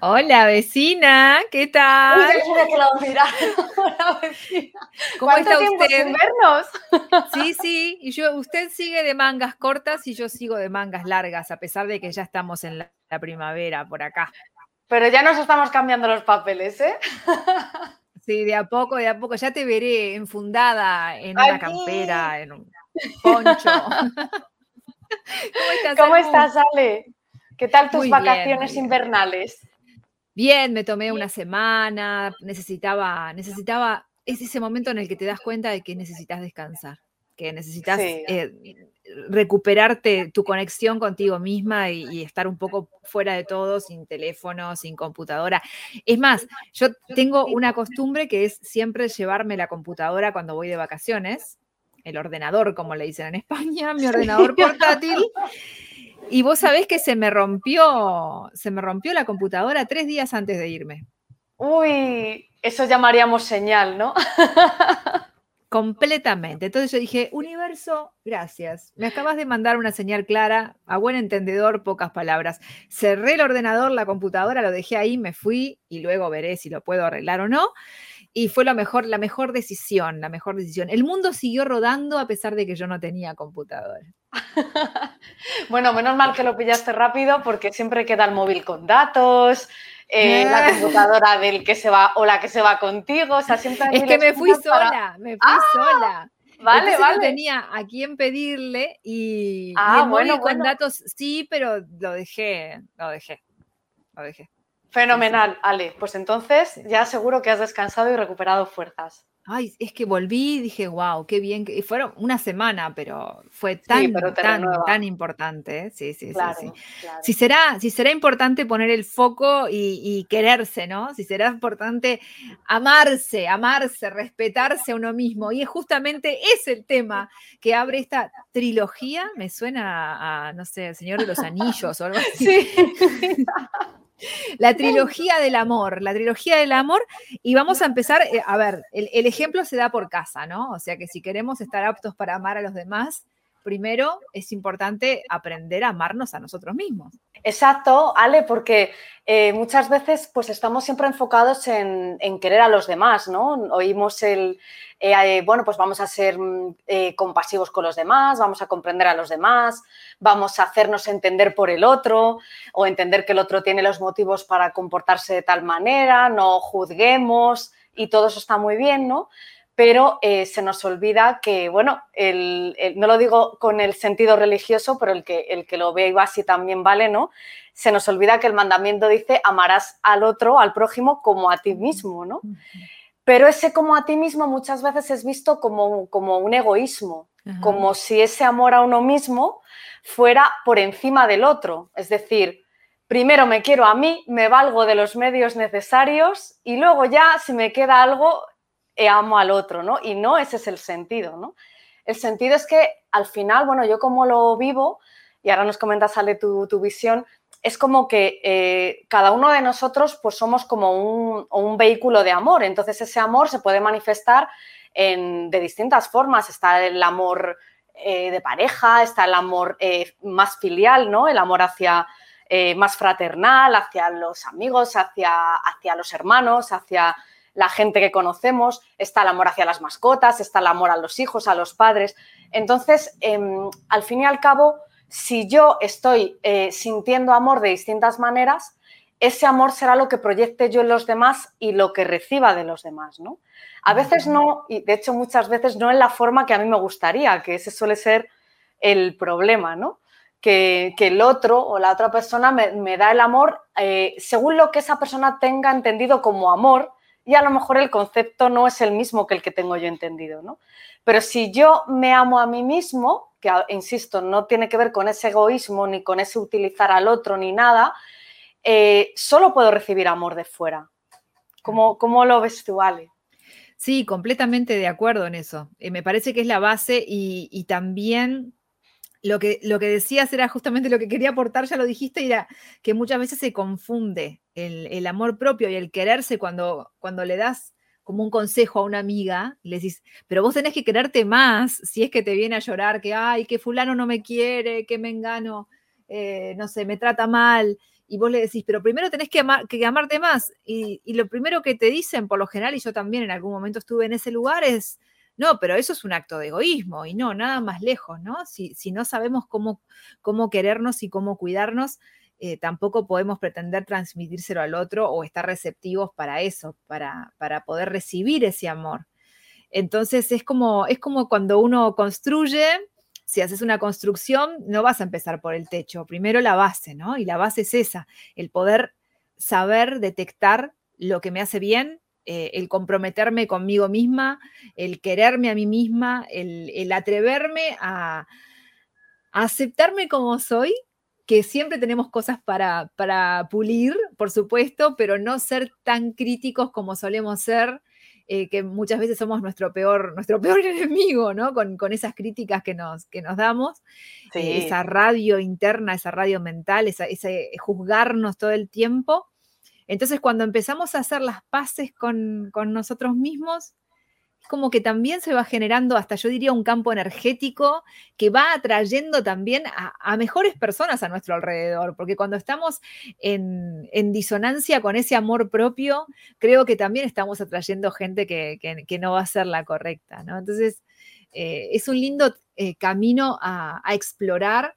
Uy, Hola vecina, ¿qué uy, tal? juro que mira. Hola, vecina. ¿Cómo ¿Cuánto está usted? sin vernos? Sí, sí, y yo, usted sigue de mangas cortas y yo sigo de mangas largas, a pesar de que ya estamos en la, la primavera por acá. Pero ya nos estamos cambiando los papeles, ¿eh? Sí, de a poco, de a poco, ya te veré enfundada en una campera, en un poncho. ¿Cómo estás? ¿Cómo estás, Ale? ¿Qué tal tus Muy vacaciones bien. invernales? Bien, me tomé una semana, necesitaba, necesitaba, es ese momento en el que te das cuenta de que necesitas descansar, que necesitas Sí. eh, recuperarte tu conexión contigo misma y, y estar un poco fuera de todo, sin teléfono, sin computadora. Es más, yo tengo una costumbre que es siempre llevarme la computadora cuando voy de vacaciones, el ordenador, como le dicen en España, mi ordenador portátil. Y vos sabés que se me rompió, se me rompió la computadora tres días antes de irme. Uy, eso llamaríamos señal, ¿no? Completamente. Entonces yo dije, universo, gracias. Me acabas de mandar una señal clara, a buen entendedor, pocas palabras. Cerré el ordenador, la computadora, lo dejé ahí, me fui y luego veré si lo puedo arreglar o no. Y fue lo mejor, la mejor decisión, la mejor decisión. El mundo siguió rodando a pesar de que yo no tenía computadora. Bueno, menos mal que lo pillaste rápido porque siempre queda el móvil con datos, eh, la computadora del que se va o la que se va contigo, o sea, siempre Es que me fui para- sola, me fui Ah, sola. Vale, Entonces no vale. tenía a quién pedirle y, y Ah, el móvil bueno, con datos sí, pero lo dejé, lo dejé, lo dejé. Fenomenal, Ale. Pues entonces ya seguro que has descansado y recuperado fuerzas. Ay, es que volví y dije, wow, qué bien. que-". y Fueron una semana, pero fue tan, pero te tan, renueva. tan importante. ¿eh? Sí, sí, Claro, sí, sí. claro. Si será, si será importante poner el foco y, y quererse, ¿no? Si será importante amarse, amarse, respetarse a uno mismo. Y es justamente es el tema que abre esta trilogía. Me suena a, no sé, El Señor de los Anillos o algo así. Sí. La trilogía del amor, la trilogía del amor. Y vamos a empezar, eh, a ver, el, el ejemplo se da por casa, ¿no? O sea que si queremos estar aptos para amar a los demás, primero es importante aprender a amarnos a nosotros mismos. Exacto, Ale, porque eh, muchas veces pues estamos siempre enfocados en, querer a los demás, ¿no? Oímos el, eh, eh, bueno, pues vamos a ser mm, eh, compasivos con los demás, vamos a comprender a los demás, vamos a hacernos entender por el otro o entender que el otro tiene los motivos para comportarse de tal manera, no juzguemos y todo eso está muy bien, ¿no? Pero eh, se nos olvida que, bueno, el- el- no lo digo con el sentido religioso, pero el que, el que lo ve así también vale, ¿no? Se nos olvida que el mandamiento dice amarás al otro, al prójimo, como a ti mismo, ¿no? Pero ese como a ti mismo muchas veces es visto como, como un egoísmo, Ajá. como si ese amor a uno mismo fuera por encima del otro. Es decir, primero me quiero a mí, me valgo de los medios necesarios y luego ya si me queda algo, amo al otro, ¿no? Y no ese es el sentido, ¿no? El sentido es que al final, bueno, yo como lo vivo, y ahora nos comentas, sale tu, tu visión, es como que eh, cada uno de nosotros pues somos como un, un vehículo de amor, entonces ese amor se puede manifestar en- de distintas formas, está el amor eh, de pareja, está el amor eh, más filial, ¿no? El amor hacia más fraternal, hacia los amigos, hacia, hacia los hermanos, hacia la gente que conocemos, está el amor hacia las mascotas, está el amor a los hijos, a los padres. Entonces, em, al fin y al cabo, si yo estoy eh, sintiendo amor de distintas maneras, ese amor será lo que proyecte yo en los demás y lo que reciba de los demás, ¿no? A veces no, y de hecho muchas veces no en la forma que a mí me gustaría, que ese suele ser el problema, ¿no? Que, que el otro o la otra persona me, me da el amor eh, según lo que esa persona tenga entendido como amor y a lo mejor el concepto no es el mismo que el que tengo yo entendido, ¿no? Pero si yo me amo a mí mismo, que insisto, no tiene que ver con ese egoísmo ni con ese utilizar al otro ni nada, eh, solo puedo recibir amor de fuera. ¿Cómo, cómo lo ves tú, Ale? Sí, completamente de acuerdo en eso. Eh, me parece que es la base y, también lo que, lo que decías era justamente lo que quería aportar, ya lo dijiste, era que muchas veces se confunde el, amor propio y el quererse cuando, cuando le das como un consejo a una amiga, le decís, pero vos tenés que quererte más si es que te viene a llorar, que, ay, que fulano no me quiere, que me engano, eh, no sé, me trata mal y vos le decís, pero primero tenés que, que amarte más. Y, lo primero que te dicen, por lo general, y yo también en algún momento estuve en ese lugar, es, no, pero eso es un acto de egoísmo y no, nada más lejos, ¿no? Si, si no sabemos cómo, cómo querernos y cómo cuidarnos, eh, tampoco podemos pretender transmitírselo al otro o estar receptivos para eso, para, para poder recibir ese amor. Entonces es como, es como cuando uno construye si haces una construcción, no vas a empezar por el techo, primero la base, ¿no? Y la base es esa, el poder saber detectar lo que me hace bien, eh, el comprometerme conmigo misma, el quererme a mí misma, el, atreverme a, aceptarme como soy, que siempre tenemos cosas para, para pulir, por supuesto, pero no ser tan críticos como solemos ser eh, que muchas veces somos nuestro peor, nuestro peor enemigo, ¿no? Con, esas críticas que nos, que nos damos, eh, esa radio interna, esa radio mental, ese juzgarnos todo el tiempo. Entonces, cuando empezamos a hacer las paces con, con nosotros mismos, como que también se va generando hasta yo diría un campo energético que va atrayendo también a, mejores personas a nuestro alrededor, porque cuando estamos en, disonancia con ese amor propio, creo que también estamos atrayendo gente que, no va a ser la correcta, ¿no? Entonces, eh, es un lindo eh, camino a, explorar,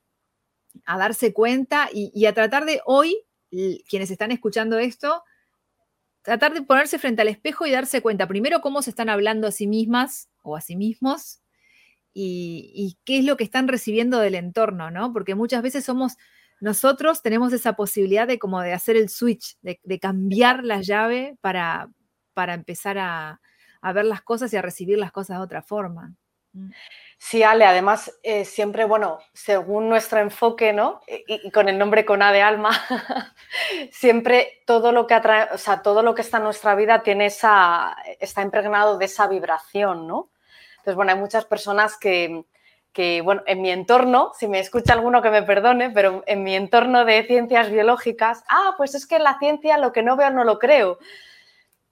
a darse cuenta y a tratar de hoy, quienes están escuchando esto, tratar de ponerse frente al espejo y darse cuenta primero cómo se están hablando a sí mismas o a sí mismos y, qué es lo que están recibiendo del entorno, ¿no? Porque muchas veces somos, nosotros tenemos esa posibilidad de como de hacer el switch, de, cambiar la llave para, para empezar a, a ver las cosas y a recibir las cosas de otra forma. Mm. Sí, Ale, además, eh, siempre, bueno, según nuestro enfoque, ¿no? Y, con el nombre con A de alma, siempre todo lo que atrae, o sea, todo lo que está en nuestra vida tiene esa, está impregnado de esa vibración, ¿no? Entonces, bueno, hay muchas personas que, que, bueno, en mi entorno, si me escucha alguno que me perdone, pero en mi entorno de ciencias biológicas, ah, pues es que en la ciencia lo que no veo no lo creo.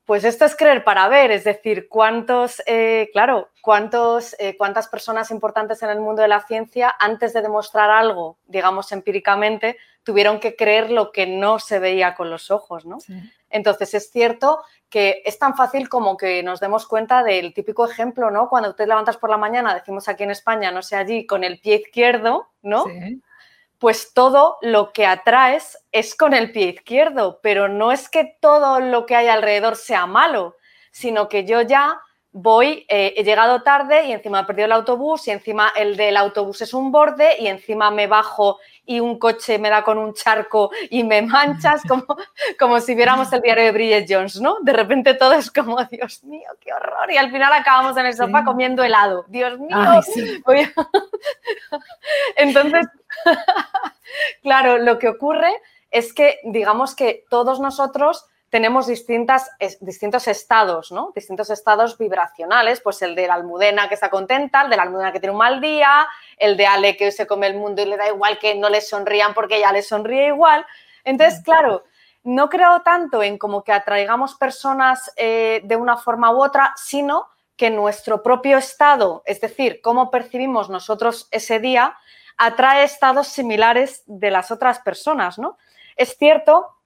Pues esto es creer para ver, es decir, cuántos, eh, claro, cuántos, eh, cuántas personas importantes en el mundo de la ciencia, antes de demostrar algo, digamos empíricamente, tuvieron que creer lo que no se veía con los ojos, ¿no? Entonces es cierto que es tan fácil como que nos demos cuenta del típico ejemplo, ¿no? Cuando te levantas por la mañana, decimos aquí en España, no sé allí, con el pie izquierdo, ¿no? Sí pues todo lo que atraes es con el pie izquierdo, pero no es que todo lo que hay alrededor sea malo, sino que yo ya voy, eh, he llegado tarde y encima he perdido el autobús y encima el del autobús es un borde y encima me bajo y un coche me da con un charco y me manchas como, como si viéramos el diario de Bridget Jones, ¿no? De repente todo es como, Dios mío, qué horror. Y al final acabamos en el sofá comiendo helado. Dios mío. Entonces, claro, lo que ocurre es que, digamos que todos nosotros tenemos distintas, distintos estados, ¿no? Distintos estados vibracionales, pues el de la almudena que está contenta, el de la almudena que tiene un mal día, el de Ale que se come el mundo y le da igual que no le sonrían porque ella le sonríe igual. Entonces, claro, no creo tanto en como que atraigamos personas eh, de una forma u otra, sino que nuestro propio estado, es decir, cómo percibimos nosotros ese día, atrae estados similares de las otras personas, ¿no? Es cierto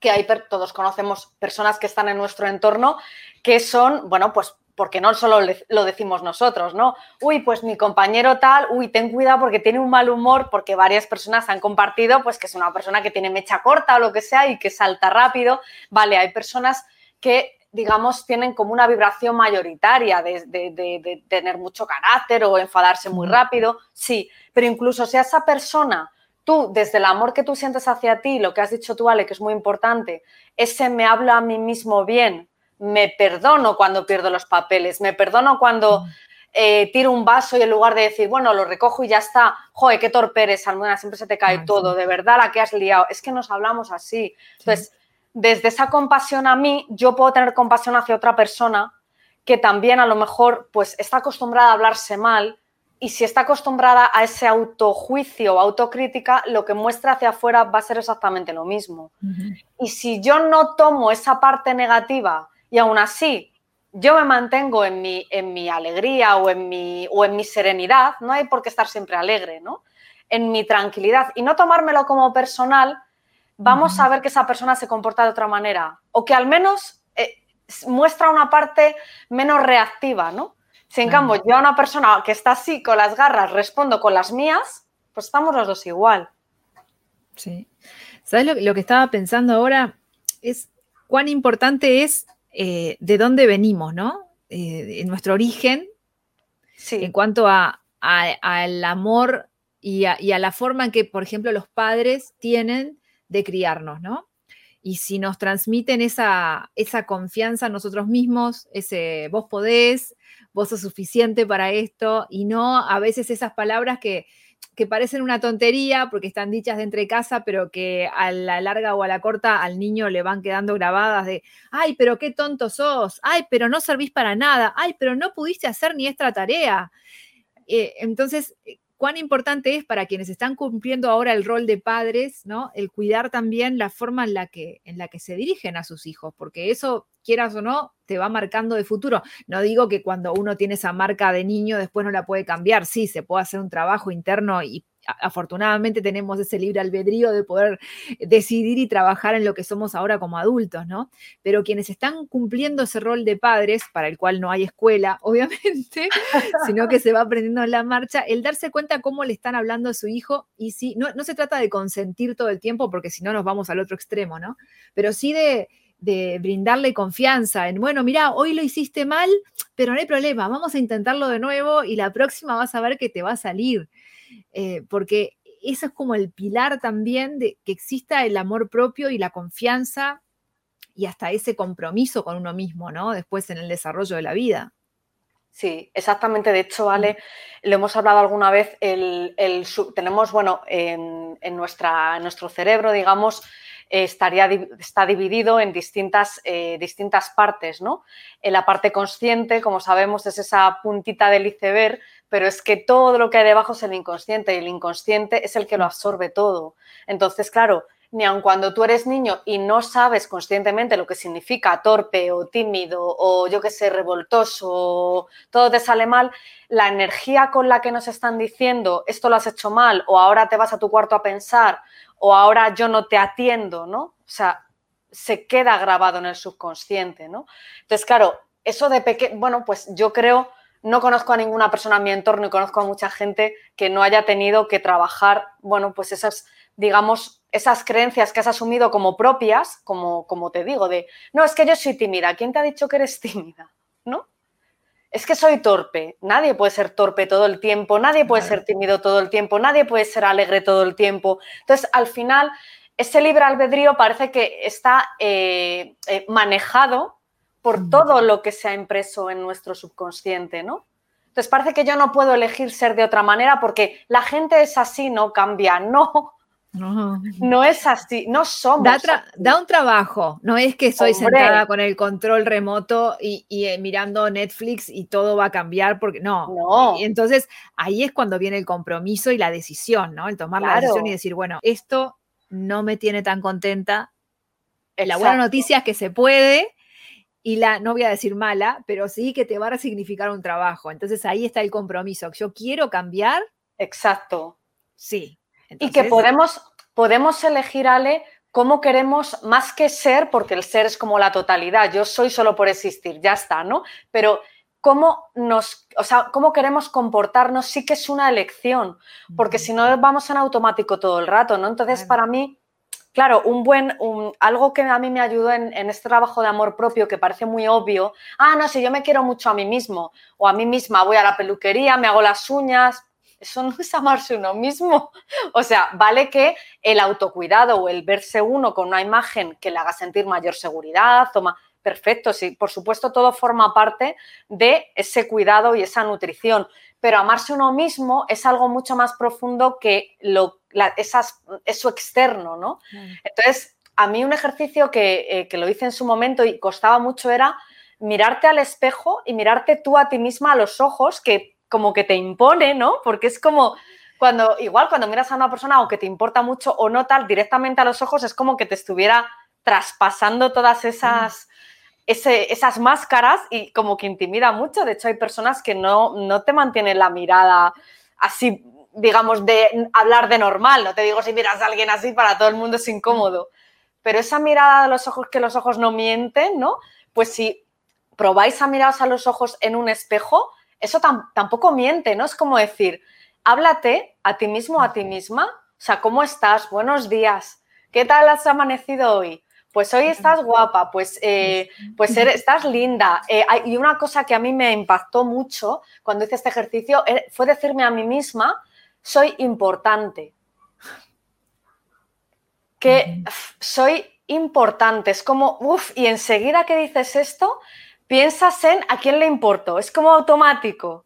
que hay, todos conocemos personas que están en nuestro entorno que son, bueno, pues porque no solo lo decimos nosotros, ¿no? Uy, pues mi compañero tal, uy, ten cuidado porque tiene un mal humor, porque varias personas han compartido, pues que es una persona que tiene mecha corta o lo que sea y que salta rápido. Vale, hay personas que, digamos, tienen como una vibración mayoritaria de, de tener mucho carácter o enfadarse muy rápido, sí, pero incluso si a esa persona tú, desde el amor que tú sientes hacia ti, lo que has dicho tú, Ale, que es muy importante, ese me habla a mí mismo bien, me perdono cuando pierdo los papeles, me perdono cuando, eh, tiro un vaso y en lugar de decir, bueno, lo recojo y ya está, joder, qué torpe eres, Almudena, siempre se te cae Ah, todo, sí. de verdad la que has liado. Es que nos hablamos así. Entonces, desde esa compasión a mí, yo puedo tener compasión hacia otra persona que también a lo mejor pues está acostumbrada a hablarse mal y si está acostumbrada a ese autojuicio o autocrítica, lo que muestra hacia afuera va a ser exactamente lo mismo. Y si yo no tomo esa parte negativa y aún así yo me mantengo en mi, en mi alegría o en mi, o en mi serenidad, no hay por qué estar siempre alegre, ¿no? En mi tranquilidad y no tomármelo como personal, vamos a ver que esa persona se comporta de otra manera o que al menos eh, muestra una parte menos reactiva, ¿no? Si en Claro. cambio yo a una persona que está así con las garras respondo con las mías, pues estamos los dos igual. Sí. ¿Sabes lo, lo que estaba pensando ahora? Es cuán importante es eh, de dónde venimos, ¿no? Eh, en nuestro origen, Sí. en cuanto a, a- al amor y a, y a la forma en que, por ejemplo, los padres tienen de criarnos, ¿no? Y si nos transmiten esa, esa confianza en nosotros mismos, ese vos podés, vos sos suficiente para esto, y no a veces esas palabras que, que parecen una tontería porque están dichas de entre casa, pero que a la larga o a la corta al niño le van quedando grabadas de, ay, pero qué tonto sos, ay, pero no servís para nada, ay, pero no pudiste hacer ni esta tarea. Eh, entonces, eh, cuán importante es para quienes están cumpliendo ahora el rol de padres, ¿no? El cuidar también la forma en la que, en la que se dirigen a sus hijos, porque eso, quieras o no, te va marcando de futuro. No digo que cuando uno tiene esa marca de niño después no la puede cambiar, sí, se puede hacer un trabajo interno y afortunadamente tenemos ese libre albedrío de poder decidir y trabajar en lo que somos ahora como adultos, ¿no? Pero quienes están cumpliendo ese rol de padres, para el cual no hay escuela, obviamente, sino que se va aprendiendo en la marcha, el darse cuenta cómo le están hablando a su hijo y no, no se trata de consentir todo el tiempo, porque si no nos vamos al otro extremo, ¿no? Pero sí de, de brindarle confianza en, bueno, mira, hoy lo hiciste mal, pero no hay problema, vamos a intentarlo de nuevo y la próxima vas a ver que te va a salir. Eh, porque eso es como el pilar también de que exista el amor propio y la confianza y hasta ese compromiso con uno mismo, ¿no? Después en el desarrollo de la vida. Sí, exactamente. De hecho, Ale, lo hemos hablado alguna vez, el, el tenemos, bueno, en, en nuestra, en nuestro cerebro, digamos, estaría, está dividido en distintas, eh, distintas partes, ¿no? En la parte consciente, como sabemos, es esa puntita del iceberg, pero es que todo lo que hay debajo es el inconsciente y el inconsciente es el que lo absorbe todo. Entonces, claro, ni aun cuando tú eres niño y no sabes conscientemente lo que significa torpe o tímido o yo que sé, revoltoso, todo te sale mal, la energía con la que nos están diciendo esto lo has hecho mal o ahora te vas a tu cuarto a pensar o ahora yo no te atiendo, ¿no? O sea, se queda grabado en el subconsciente, ¿no? Entonces, claro, eso de pequeño, bueno, pues yo creo, no conozco a ninguna persona en mi entorno y conozco a mucha gente que no haya tenido que trabajar, bueno, pues esas, digamos, esas creencias que has asumido como propias, como, como te digo, de, no, es que yo soy tímida, ¿quién te ha dicho que eres tímida? ¿No? Es que soy torpe, nadie puede ser torpe todo el tiempo, nadie puede ser tímido todo el tiempo, nadie puede ser alegre todo el tiempo. Entonces, al final, ese libre albedrío parece que está eh, eh, manejado por Mm. todo lo que se ha impreso en nuestro subconsciente, ¿no? Entonces parece que yo no puedo elegir ser de otra manera porque la gente es así, no cambia, no, No. no es así, no somos. Da, tra- así. da un trabajo, no es que soy Hombre. sentada con el control remoto y, y, eh, mirando Netflix y todo va a cambiar, porque no. No. Y entonces ahí es cuando viene el compromiso y la decisión, ¿no? El tomar la decisión y decir, bueno, esto no me tiene tan contenta. La buena Exacto. noticia es que se puede y la, no voy a decir mala, pero sí que te va a significar un trabajo. Entonces ahí está el compromiso. Yo quiero cambiar, Exacto. sí. Y que podemos, podemos elegir, Ale, cómo queremos, más que ser, porque el ser es como la totalidad, yo soy solo por existir, ya está, ¿no? Pero cómo nos, o sea, cómo queremos comportarnos sí que es una elección, porque si no vamos en automático todo el rato, ¿no? Entonces, para mí, claro, un buen, un- algo que a mí me ayudó en, en este trabajo de amor propio, que parece muy obvio, ah, no, si yo me quiero mucho a mí mismo o a mí misma, voy a la peluquería, me hago las uñas, eso no es amarse uno mismo. O sea, vale que el autocuidado o el verse uno con una imagen que le haga sentir mayor seguridad, o ma- perfecto, sí, por supuesto todo forma parte de ese cuidado y esa nutrición, pero amarse uno mismo es algo mucho más profundo que lo, esas, eso externo, ¿no? Entonces, a mí un ejercicio que, eh, que lo hice en su momento y costaba mucho era mirarte al espejo y mirarte tú a ti misma a los ojos, que como que te impone, ¿no? Porque es como cuando, igual cuando miras a una persona o que te importa mucho o no tal, directamente a los ojos es como que te estuviera traspasando todas esas, esas máscaras y como que intimida mucho. De hecho, hay personas que no, no te mantienen la mirada así, digamos, de hablar de normal. No te digo si miras a alguien así, para todo el mundo es incómodo. Pero esa mirada de los ojos, que los ojos no mienten, ¿no? Pues si probáis a miraros a los ojos en un espejo, eso tampoco miente, ¿no? Es como decir, háblate a ti mismo, a ti misma. O sea, ¿cómo estás? Buenos días. ¿Qué tal has amanecido hoy? Pues hoy estás guapa, pues, eh, pues estás linda. Eh, y una cosa que a mí me impactó mucho cuando hice este ejercicio eh, fue decirme a mí misma, soy importante. Que soy importante. Es como, uff, y enseguida que dices esto, piensas en a quién le importo, es como automático.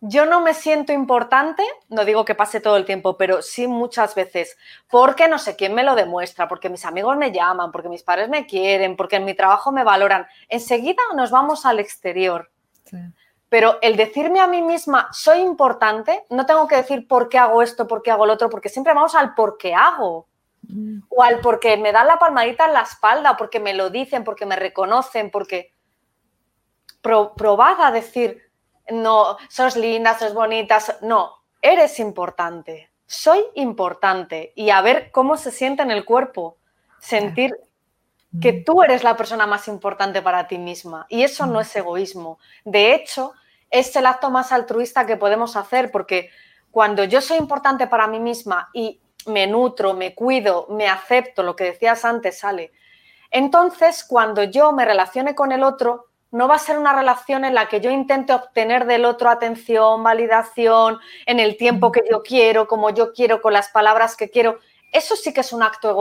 Yo no me siento importante, no digo que pase todo el tiempo, pero sí muchas veces, porque no sé quién me lo demuestra, porque mis amigos me llaman, porque mis padres me quieren, porque en mi trabajo me valoran. Enseguida nos vamos al exterior. Pero el decirme a mí misma, soy importante, no tengo que decir por qué hago esto, por qué hago lo otro, porque siempre vamos al por qué hago. Mm. O al porque me dan la palmadita en la espalda, porque me lo dicen, porque me reconocen, porque probad a decir, no, sos linda, sos bonita, no, eres importante, soy importante y a ver cómo se siente en el cuerpo, sentir que mm. tú eres la persona más importante para ti misma y eso no mm. es egoísmo. De hecho, es el acto más altruista que podemos hacer porque cuando yo soy importante para mí misma y me nutro, me cuido, me acepto, lo que decías antes, sale. Entonces, cuando yo me relacione con el otro, no va a ser una relación en la que yo intente obtener del otro atención, validación, en el tiempo que yo quiero, como yo quiero, con las palabras que quiero. Eso sí que es un acto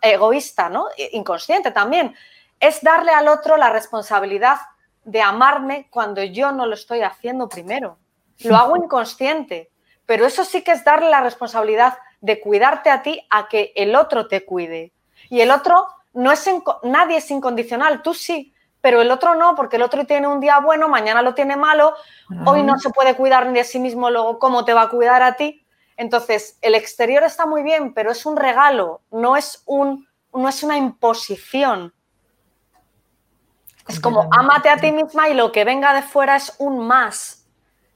egoísta, ¿no? Inconsciente también. Es darle al otro la responsabilidad de amarme cuando yo no lo estoy haciendo primero. Lo hago inconsciente, pero eso sí que es darle la responsabilidad de cuidarte a ti a que el otro te cuide. Y el otro no es nadie es incondicional, tú sí, pero el otro no, porque el otro tiene un día bueno, mañana lo tiene malo, hoy no se puede cuidar ni de sí mismo, luego cómo te va a cuidar a ti. Entonces, el exterior está muy bien, pero es un regalo, no es, un, no es una imposición. Es como, ámate a ti misma y lo que venga de fuera es un más,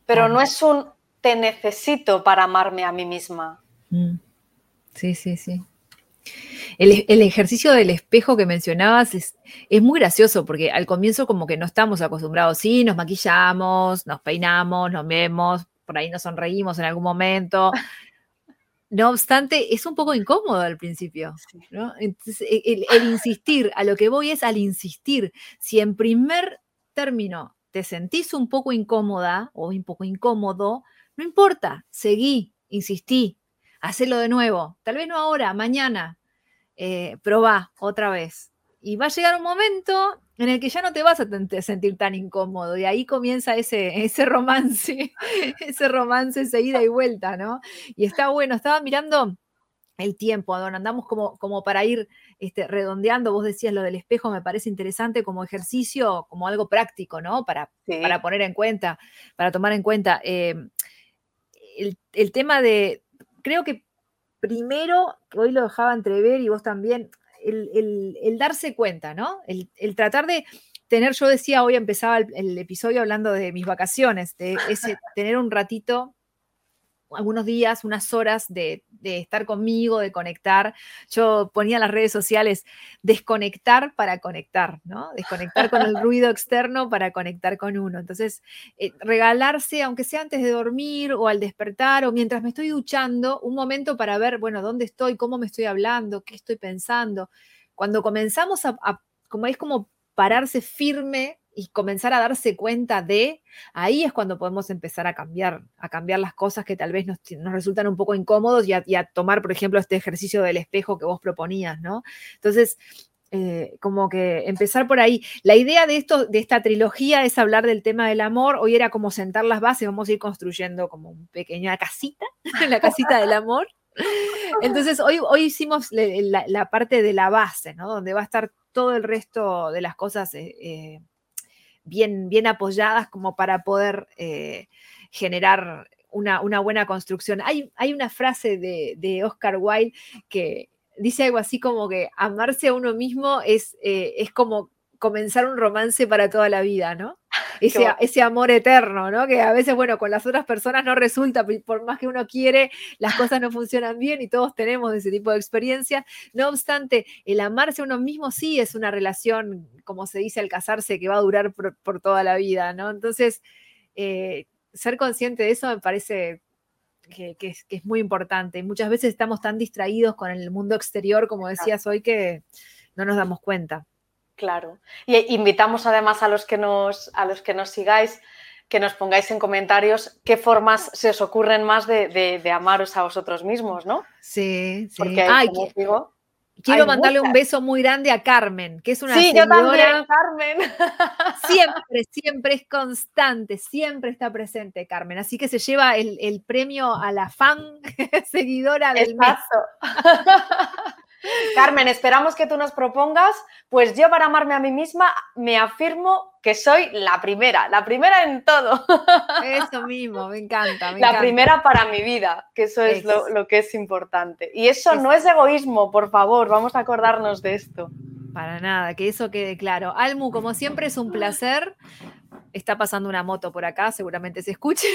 pero no es un te necesito para amarme a mí misma. Mm. Sí, sí, sí. El, ejercicio del espejo que mencionabas es, muy gracioso porque al comienzo como que no estamos acostumbrados, sí, nos maquillamos, nos peinamos, nos vemos, por ahí nos sonreímos en algún momento. No obstante, es un poco incómodo al principio. Entonces, el, insistir, a lo que voy es al insistir. Si en primer término te sentís un poco incómoda o un poco incómodo, no importa, seguí, insistí, hacelo de nuevo. Tal vez no ahora, mañana, eh, probá otra vez. Y va a llegar un momento en el que ya no te vas a sentir tan incómodo y ahí comienza ese, ese romance, ese romance, esa ida y vuelta, ¿no? Y está bueno, estaba mirando el tiempo, Adon, andamos como, como para ir este, redondeando, vos decías lo del espejo, me parece interesante como ejercicio, como algo práctico, ¿no? Para, para poner en cuenta, para tomar en cuenta. Eh, el, el tema de, creo que primero, hoy lo dejaba entrever y vos también, el, darse cuenta, ¿no? El, tratar de tener, yo decía, hoy empezaba el, episodio hablando de mis vacaciones, de ese, tener un ratito algunos días, unas horas de, estar conmigo, de conectar. Yo ponía en las redes sociales desconectar para conectar, ¿no? Desconectar con el ruido externo para conectar con uno. Entonces, eh, regalarse, aunque sea antes de dormir o al despertar o mientras me estoy duchando, un momento para ver, bueno, dónde estoy, cómo me estoy hablando, qué estoy pensando. Cuando comenzamos a, a como es como pararse firme y comenzar a darse cuenta de, ahí es cuando podemos empezar a cambiar, a cambiar las cosas que tal vez nos, resultan un poco incómodos y a, tomar, por ejemplo, este ejercicio del espejo que vos proponías, ¿no? Entonces, eh, como que empezar por ahí. La idea de esto, de esta trilogía, es hablar del tema del amor. Hoy era como sentar las bases, vamos a ir construyendo como una pequeña casita, la casita del amor. Entonces, hoy, hoy hicimos la, parte de la base, ¿no? Donde va a estar todo el resto de las cosas eh, eh, bien, apoyadas como para poder generar una, buena construcción. Hay, una frase de, de Oscar Wilde que, dice algo así como que amarse a uno mismo es, eh, es como comenzar un romance para toda la vida, ¿no? Ese, ese, amor eterno, ¿no? Que a veces, bueno, con las otras personas no resulta, por más que uno quiere, las cosas no funcionan bien y todos tenemos ese tipo de experiencias. No obstante, el amarse a uno mismo sí es una relación, como se dice al casarse, que va a durar por, toda la vida, ¿no? Entonces, eh, ser consciente de eso me parece que, es, muy importante. Muchas veces estamos tan distraídos con el mundo exterior, como decías hoy, que no nos damos cuenta. Claro. Y invitamos además a los que nos, a los que nos sigáis que nos pongáis en comentarios qué formas se os ocurren más de, amaros a vosotros mismos, ¿no? Sí, sí. Porque, digo, Quiero mandarle un beso muy grande a Carmen, que es una sí, yo también, Carmen. Siempre, siempre es constante, siempre está presente Carmen. Así que se lleva el, premio a la fan seguidora del Exacto. Carmen, esperamos que tú nos propongas, pues yo para amarme a mí misma me afirmo que soy la primera, la primera en todo. Eso mismo, me encanta. la primera para mi vida, que eso es lo, que es importante. Y eso no es egoísmo, por favor, vamos a acordarnos de esto. Para nada, que eso quede claro. Almu, como siempre es un placer. Está pasando una moto por acá, seguramente se escuche.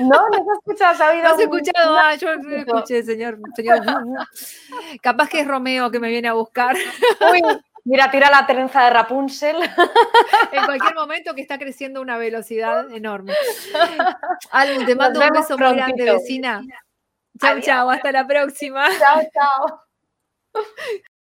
No, no se escucha, ¿has oído? No se ha escuchado, ah, yo no escuché, señor, señor. Capaz que es Romeo que me viene a buscar. Uy, mira, tira la trenza de Rapunzel. En cualquier momento que está creciendo una velocidad enorme. Almu, te mando un beso muy grande, vecina. Chao, chao, hasta la próxima. Chao, chao.